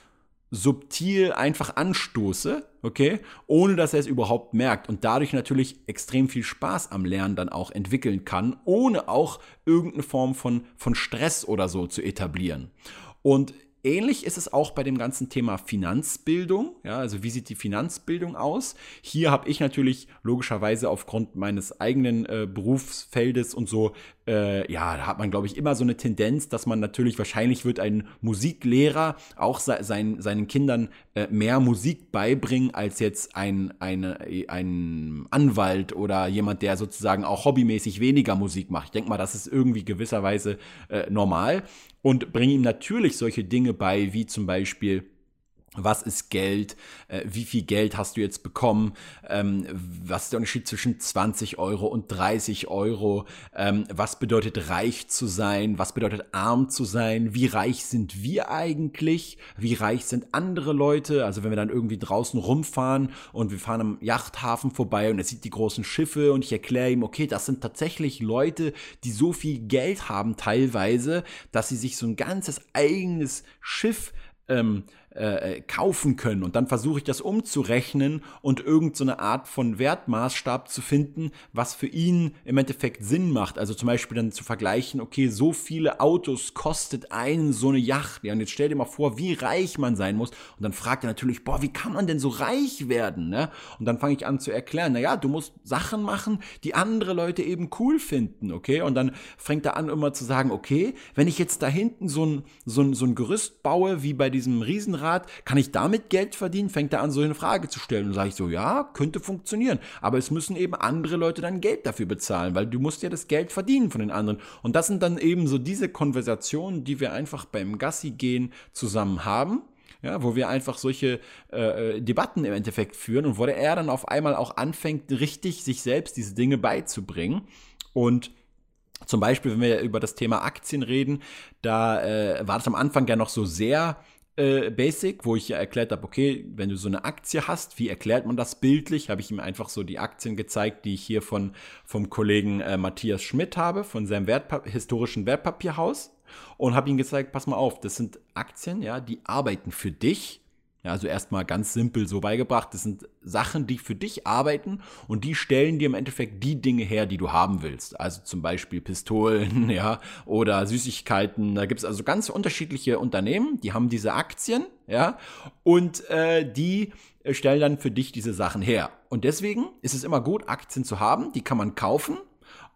subtil einfach anstoße, okay, ohne dass er es überhaupt merkt und dadurch natürlich extrem viel Spaß am Lernen dann auch entwickeln kann, ohne auch irgendeine Form von, von Stress oder so zu etablieren. Und Ähnlich ist es auch bei dem ganzen Thema Finanzbildung. Ja, also wie sieht die Finanzbildung aus? Hier habe ich natürlich logischerweise aufgrund meines eigenen äh, Berufsfeldes und so, äh, ja, da hat man, glaube ich, immer so eine Tendenz, dass man natürlich, wahrscheinlich wird ein Musiklehrer auch se sein, seinen Kindern äh, mehr Musik beibringen als jetzt ein, eine, ein Anwalt oder jemand, der sozusagen auch hobbymäßig weniger Musik macht. Ich denke mal, das ist irgendwie gewisserweise äh, normal und bringe ihm natürlich solche Dinge bei, wie zum Beispiel was ist Geld, äh, wie viel Geld hast du jetzt bekommen, ähm, was ist der Unterschied zwischen 20 Euro und 30 Euro, ähm, was bedeutet reich zu sein, was bedeutet arm zu sein, wie reich sind wir eigentlich, wie reich sind andere Leute, also wenn wir dann irgendwie draußen rumfahren und wir fahren am Yachthafen vorbei und er sieht die großen Schiffe und ich erkläre ihm, okay, das sind tatsächlich Leute, die so viel Geld haben teilweise, dass sie sich so ein ganzes eigenes Schiff ähm, äh, kaufen können. Und dann versuche ich das umzurechnen und irgendeine so Art von Wertmaßstab zu finden, was für ihn im Endeffekt Sinn macht. Also zum Beispiel dann zu vergleichen, okay, so viele Autos kostet einen so eine Yacht. Ja, und jetzt stell dir mal vor, wie reich man sein muss. Und dann fragt er natürlich, boah, wie kann man denn so reich werden? Ne? Und dann fange ich an zu erklären, naja, du musst Sachen machen, die andere Leute eben cool finden, okay? Und dann fängt er an immer zu sagen, okay, wenn ich jetzt da hinten so ein, so ein, so ein Gerüst baue, wie bei diesem Riesenrad, Grad, kann ich damit Geld verdienen? Fängt er an, so eine Frage zu stellen. Und sage ich so, ja, könnte funktionieren. Aber es müssen eben andere Leute dann Geld dafür bezahlen, weil du musst ja das Geld verdienen von den anderen. Und das sind dann eben so diese Konversationen, die wir einfach beim Gassi gehen zusammen haben. Ja, wo wir einfach solche äh, Debatten im Endeffekt führen und wo er dann auf einmal auch anfängt, richtig sich selbst diese Dinge beizubringen. Und zum Beispiel, wenn wir über das Thema Aktien reden, da äh, war das am Anfang ja noch so sehr äh, Basic, wo ich ja erklärt habe, okay, wenn du so eine Aktie hast, wie erklärt man das bildlich? Habe ich ihm einfach so die Aktien gezeigt, die ich hier von vom Kollegen äh, Matthias Schmidt habe, von seinem Wertpa historischen Wertpapierhaus und habe ihm gezeigt, pass mal auf, das sind Aktien, ja, die arbeiten für dich ja, also erstmal ganz simpel so beigebracht. Das sind Sachen, die für dich arbeiten und die stellen dir im Endeffekt die Dinge her, die du haben willst. Also zum Beispiel Pistolen, ja, oder Süßigkeiten. Da gibt es also ganz unterschiedliche Unternehmen, die haben diese Aktien, ja, und äh, die stellen dann für dich diese Sachen her. Und deswegen ist es immer gut, Aktien zu haben, die kann man kaufen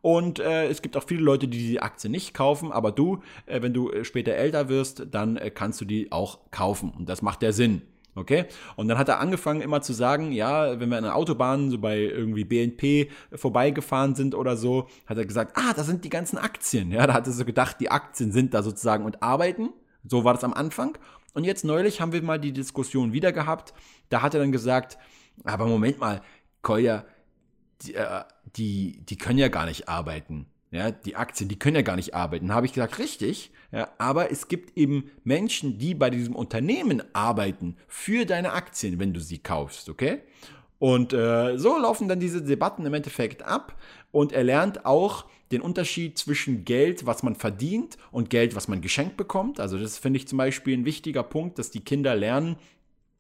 Und äh, es gibt auch viele Leute, die die Aktie nicht kaufen, aber du, äh, wenn du äh, später älter wirst, dann äh, kannst du die auch kaufen. Und das macht der Sinn. Okay? Und dann hat er angefangen immer zu sagen, ja, wenn wir an der Autobahn so bei irgendwie BNP vorbeigefahren sind oder so, hat er gesagt, ah, das sind die ganzen Aktien. Ja, da hat er so gedacht, die Aktien sind da sozusagen und arbeiten. So war das am Anfang. Und jetzt neulich haben wir mal die Diskussion wieder gehabt. Da hat er dann gesagt, aber Moment mal, Kolja, die, äh, die, die können ja gar nicht arbeiten. Ja, die Aktien, die können ja gar nicht arbeiten. Da habe ich gesagt, richtig. Ja, aber es gibt eben Menschen, die bei diesem Unternehmen arbeiten für deine Aktien, wenn du sie kaufst, okay? Und äh, so laufen dann diese Debatten im Endeffekt ab. Und er lernt auch den Unterschied zwischen Geld, was man verdient, und Geld, was man geschenkt bekommt. Also das finde ich zum Beispiel ein wichtiger Punkt, dass die Kinder lernen,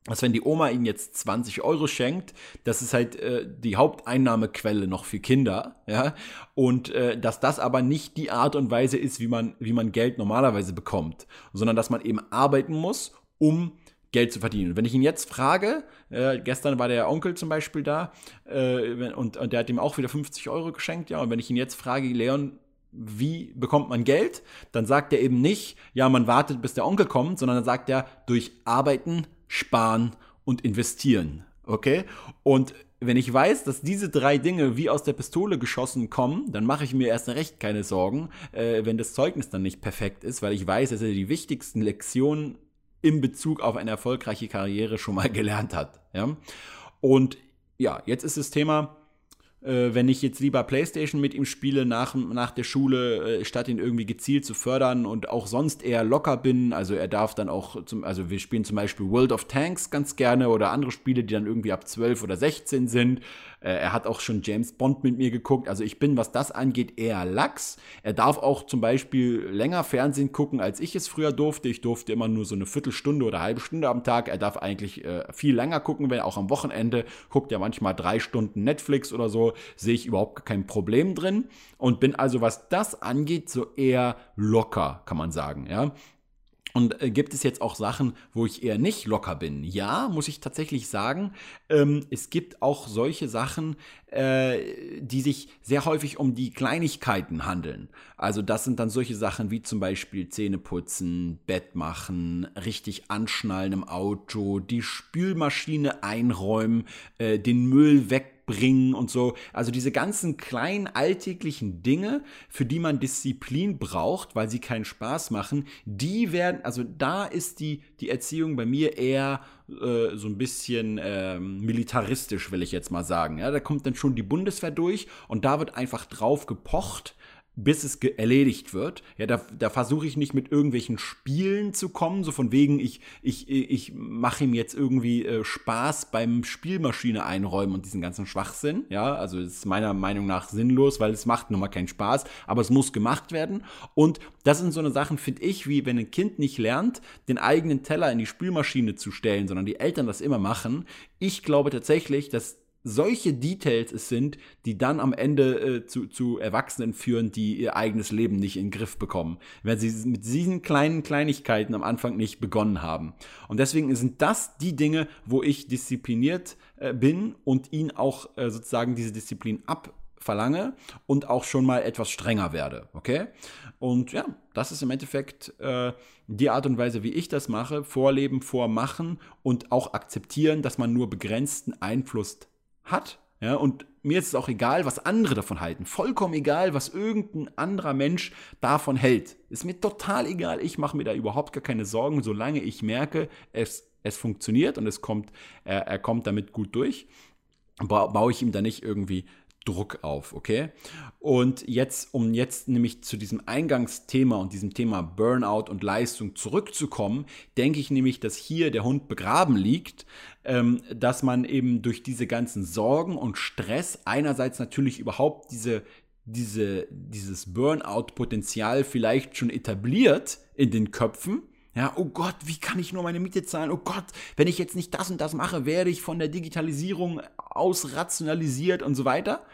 dass wenn die Oma ihnen jetzt 20 Euro schenkt, das ist halt äh, die Haupteinnahmequelle noch für Kinder, ja, und äh, dass das aber nicht die Art und Weise ist, wie man, wie man Geld normalerweise bekommt, sondern dass man eben arbeiten muss, um Geld zu verdienen. Und wenn ich ihn jetzt frage, äh, gestern war der Onkel zum Beispiel da äh, und, und der hat ihm auch wieder 50 Euro geschenkt, ja, und wenn ich ihn jetzt frage, Leon, wie bekommt man Geld, dann sagt er eben nicht, ja, man wartet, bis der Onkel kommt, sondern dann sagt er, durch Arbeiten, Sparen und Investieren. Okay? Und wenn ich weiß, dass diese drei Dinge wie aus der Pistole geschossen kommen, dann mache ich mir erst recht keine Sorgen, äh, wenn das Zeugnis dann nicht perfekt ist, weil ich weiß, dass er die wichtigsten Lektionen in Bezug auf eine erfolgreiche Karriere schon mal gelernt hat. Ja? Und ja, jetzt ist das Thema, äh, wenn ich jetzt lieber Playstation mit ihm spiele nach, nach der Schule, äh, statt ihn irgendwie gezielt zu fördern und auch sonst eher locker bin. Also er darf dann auch, zum, also wir spielen zum Beispiel World of Tanks ganz gerne oder andere Spiele, die dann irgendwie ab 12 oder 16 sind. Äh, er hat auch schon James Bond mit mir geguckt. Also ich bin, was das angeht, eher lax. Er darf auch zum Beispiel länger Fernsehen gucken, als ich es früher durfte. Ich durfte immer nur so eine Viertelstunde oder halbe Stunde am Tag. Er darf eigentlich äh, viel länger gucken, wenn auch am Wochenende guckt er manchmal drei Stunden Netflix oder so. Sehe ich überhaupt kein Problem drin und bin also, was das angeht, so eher locker, kann man sagen. Ja, und äh, gibt es jetzt auch Sachen, wo ich eher nicht locker bin? Ja, muss ich tatsächlich sagen. Ähm, es gibt auch solche Sachen, äh, die sich sehr häufig um die Kleinigkeiten handeln. Also das sind dann solche Sachen wie zum Beispiel Zähne putzen, Bett machen, richtig anschnallen im Auto, die Spülmaschine einräumen, äh, den Müll weg bringen und so. Also diese ganzen kleinen alltäglichen Dinge, für die man Disziplin braucht, weil sie keinen Spaß machen, die werden, also da ist die, die Erziehung bei mir eher äh, so ein bisschen äh, militaristisch, will ich jetzt mal sagen. Ja, da kommt dann schon die Bundeswehr durch und da wird einfach drauf gepocht, bis es erledigt wird. Ja, da, da versuche ich nicht mit irgendwelchen Spielen zu kommen, so von wegen, ich, ich, ich mache ihm jetzt irgendwie äh, Spaß beim Spielmaschine einräumen und diesen ganzen Schwachsinn. Ja, also das ist meiner Meinung nach sinnlos, weil es macht nun mal keinen Spaß, aber es muss gemacht werden. Und das sind so eine Sachen, finde ich, wie wenn ein Kind nicht lernt, den eigenen Teller in die Spülmaschine zu stellen, sondern die Eltern das immer machen. Ich glaube tatsächlich, dass solche Details es sind, die dann am Ende äh, zu, zu Erwachsenen führen, die ihr eigenes Leben nicht in den Griff bekommen, wenn sie mit diesen kleinen Kleinigkeiten am Anfang nicht begonnen haben. Und deswegen sind das die Dinge, wo ich diszipliniert äh, bin und ihn auch äh, sozusagen diese Disziplin abverlange und auch schon mal etwas strenger werde. Okay? Und ja, das ist im Endeffekt äh, die Art und Weise, wie ich das mache. Vorleben, vormachen und auch akzeptieren, dass man nur begrenzten Einfluss hat. Ja, und mir ist es auch egal, was andere davon halten. Vollkommen egal, was irgendein anderer Mensch davon hält. Ist mir total egal. Ich mache mir da überhaupt gar keine Sorgen, solange ich merke, es, es funktioniert und es kommt, er, er kommt damit gut durch. Baue ich ihm da nicht irgendwie Druck auf, okay? Und jetzt, um jetzt nämlich zu diesem Eingangsthema und diesem Thema Burnout und Leistung zurückzukommen, denke ich nämlich, dass hier der Hund begraben liegt, ähm, dass man eben durch diese ganzen Sorgen und Stress einerseits natürlich überhaupt diese, diese, dieses Burnout-Potenzial vielleicht schon etabliert in den Köpfen, ja, oh Gott, wie kann ich nur meine Miete zahlen? Oh Gott, wenn ich jetzt nicht das und das mache, werde ich von der Digitalisierung ausrationalisiert und so weiter.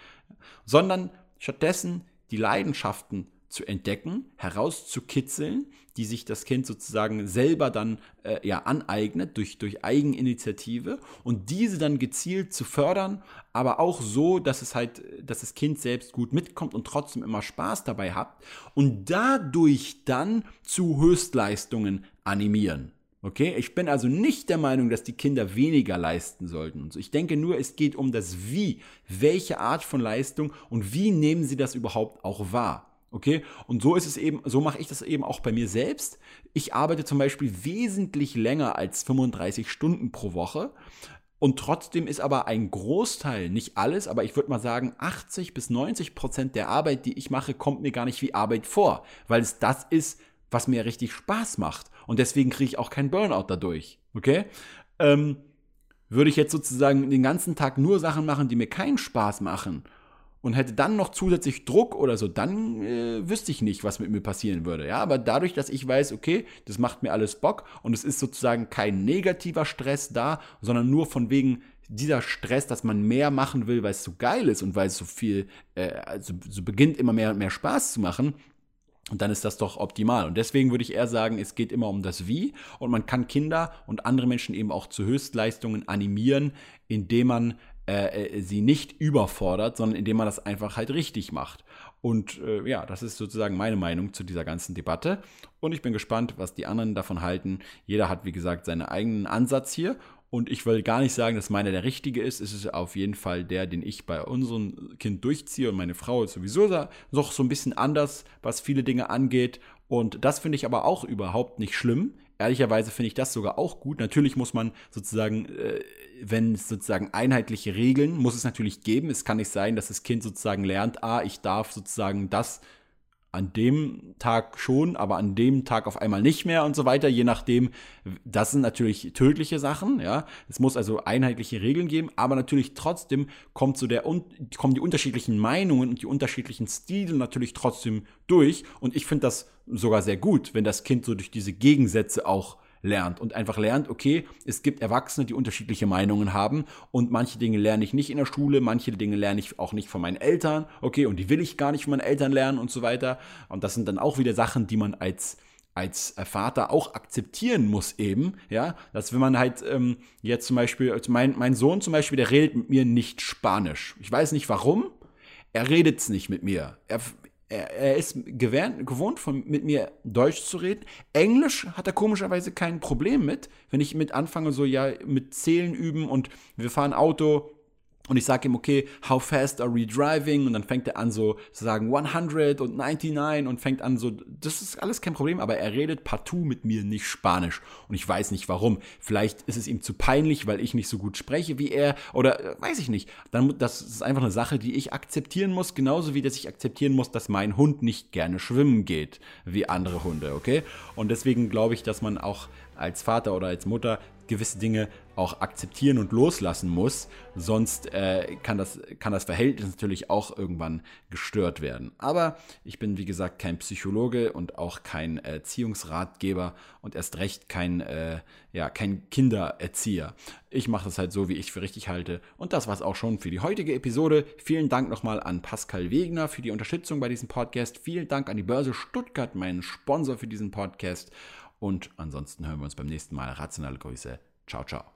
Sondern stattdessen die Leidenschaften zu entdecken, herauszukitzeln, die sich das Kind sozusagen selber dann äh, ja aneignet durch, durch Eigeninitiative und diese dann gezielt zu fördern, aber auch so, dass es halt, dass das Kind selbst gut mitkommt und trotzdem immer Spaß dabei hat und dadurch dann zu Höchstleistungen animieren. Okay, ich bin also nicht der Meinung, dass die Kinder weniger leisten sollten. Ich denke nur, es geht um das Wie, welche Art von Leistung und wie nehmen sie das überhaupt auch wahr. Okay, und so ist es eben, so mache ich das eben auch bei mir selbst. Ich arbeite zum Beispiel wesentlich länger als 35 Stunden pro Woche. Und trotzdem ist aber ein Großteil, nicht alles, aber ich würde mal sagen, 80 bis 90 Prozent der Arbeit, die ich mache, kommt mir gar nicht wie Arbeit vor, weil es das ist, was mir richtig Spaß macht. Und deswegen kriege ich auch keinen Burnout dadurch. Okay? Ähm, würde ich jetzt sozusagen den ganzen Tag nur Sachen machen, die mir keinen Spaß machen und hätte dann noch zusätzlich Druck oder so, dann äh, wüsste ich nicht, was mit mir passieren würde. Ja, aber dadurch, dass ich weiß, okay, das macht mir alles Bock und es ist sozusagen kein negativer Stress da, sondern nur von wegen dieser Stress, dass man mehr machen will, weil es so geil ist und weil es so viel, äh, also so beginnt immer mehr und mehr Spaß zu machen, und dann ist das doch optimal. Und deswegen würde ich eher sagen, es geht immer um das Wie. Und man kann Kinder und andere Menschen eben auch zu Höchstleistungen animieren, indem man äh, äh, sie nicht überfordert, sondern indem man das einfach halt richtig macht. Und äh, ja, das ist sozusagen meine Meinung zu dieser ganzen Debatte. Und ich bin gespannt, was die anderen davon halten. Jeder hat, wie gesagt, seinen eigenen Ansatz hier. Und ich will gar nicht sagen, dass meiner der richtige ist. Es ist auf jeden Fall der, den ich bei unserem Kind durchziehe. Und meine Frau ist sowieso noch so ein bisschen anders, was viele Dinge angeht. Und das finde ich aber auch überhaupt nicht schlimm. Ehrlicherweise finde ich das sogar auch gut. Natürlich muss man sozusagen, äh, wenn es sozusagen einheitliche Regeln, muss es natürlich geben. Es kann nicht sein, dass das Kind sozusagen lernt, ah, ich darf sozusagen das an dem Tag schon, aber an dem Tag auf einmal nicht mehr und so weiter, je nachdem. Das sind natürlich tödliche Sachen, ja. Es muss also einheitliche Regeln geben, aber natürlich trotzdem kommt so der, kommen die unterschiedlichen Meinungen und die unterschiedlichen Stile natürlich trotzdem durch und ich finde das sogar sehr gut, wenn das Kind so durch diese Gegensätze auch lernt und einfach lernt, okay, es gibt Erwachsene, die unterschiedliche Meinungen haben und manche Dinge lerne ich nicht in der Schule, manche Dinge lerne ich auch nicht von meinen Eltern, okay, und die will ich gar nicht von meinen Eltern lernen und so weiter. Und das sind dann auch wieder Sachen, die man als als Vater auch akzeptieren muss eben, ja, dass wenn man halt ähm, jetzt zum Beispiel, also mein, mein Sohn zum Beispiel, der redet mit mir nicht Spanisch. Ich weiß nicht warum, er redet es nicht mit mir. Er, er, er ist gewähnt, gewohnt, von, mit mir Deutsch zu reden. Englisch hat er komischerweise kein Problem mit. Wenn ich mit anfange, so ja, mit Zählen üben und wir fahren Auto, und ich sage ihm, okay, how fast are we driving? Und dann fängt er an so zu sagen 100 und 99 und fängt an so, das ist alles kein Problem, aber er redet partout mit mir nicht Spanisch. Und ich weiß nicht warum. Vielleicht ist es ihm zu peinlich, weil ich nicht so gut spreche wie er oder äh, weiß ich nicht. Dann, das ist einfach eine Sache, die ich akzeptieren muss, genauso wie dass ich akzeptieren muss, dass mein Hund nicht gerne schwimmen geht wie andere Hunde, okay? Und deswegen glaube ich, dass man auch als Vater oder als Mutter gewisse Dinge auch akzeptieren und loslassen muss, sonst äh, kann, das, kann das Verhältnis natürlich auch irgendwann gestört werden. Aber ich bin, wie gesagt, kein Psychologe und auch kein Erziehungsratgeber und erst recht kein, äh, ja, kein Kindererzieher. Ich mache das halt so, wie ich für richtig halte. Und das war es auch schon für die heutige Episode. Vielen Dank nochmal an Pascal Wegner für die Unterstützung bei diesem Podcast. Vielen Dank an die Börse Stuttgart, meinen Sponsor für diesen Podcast. Und ansonsten hören wir uns beim nächsten Mal. Rationale Grüße. Ciao, ciao.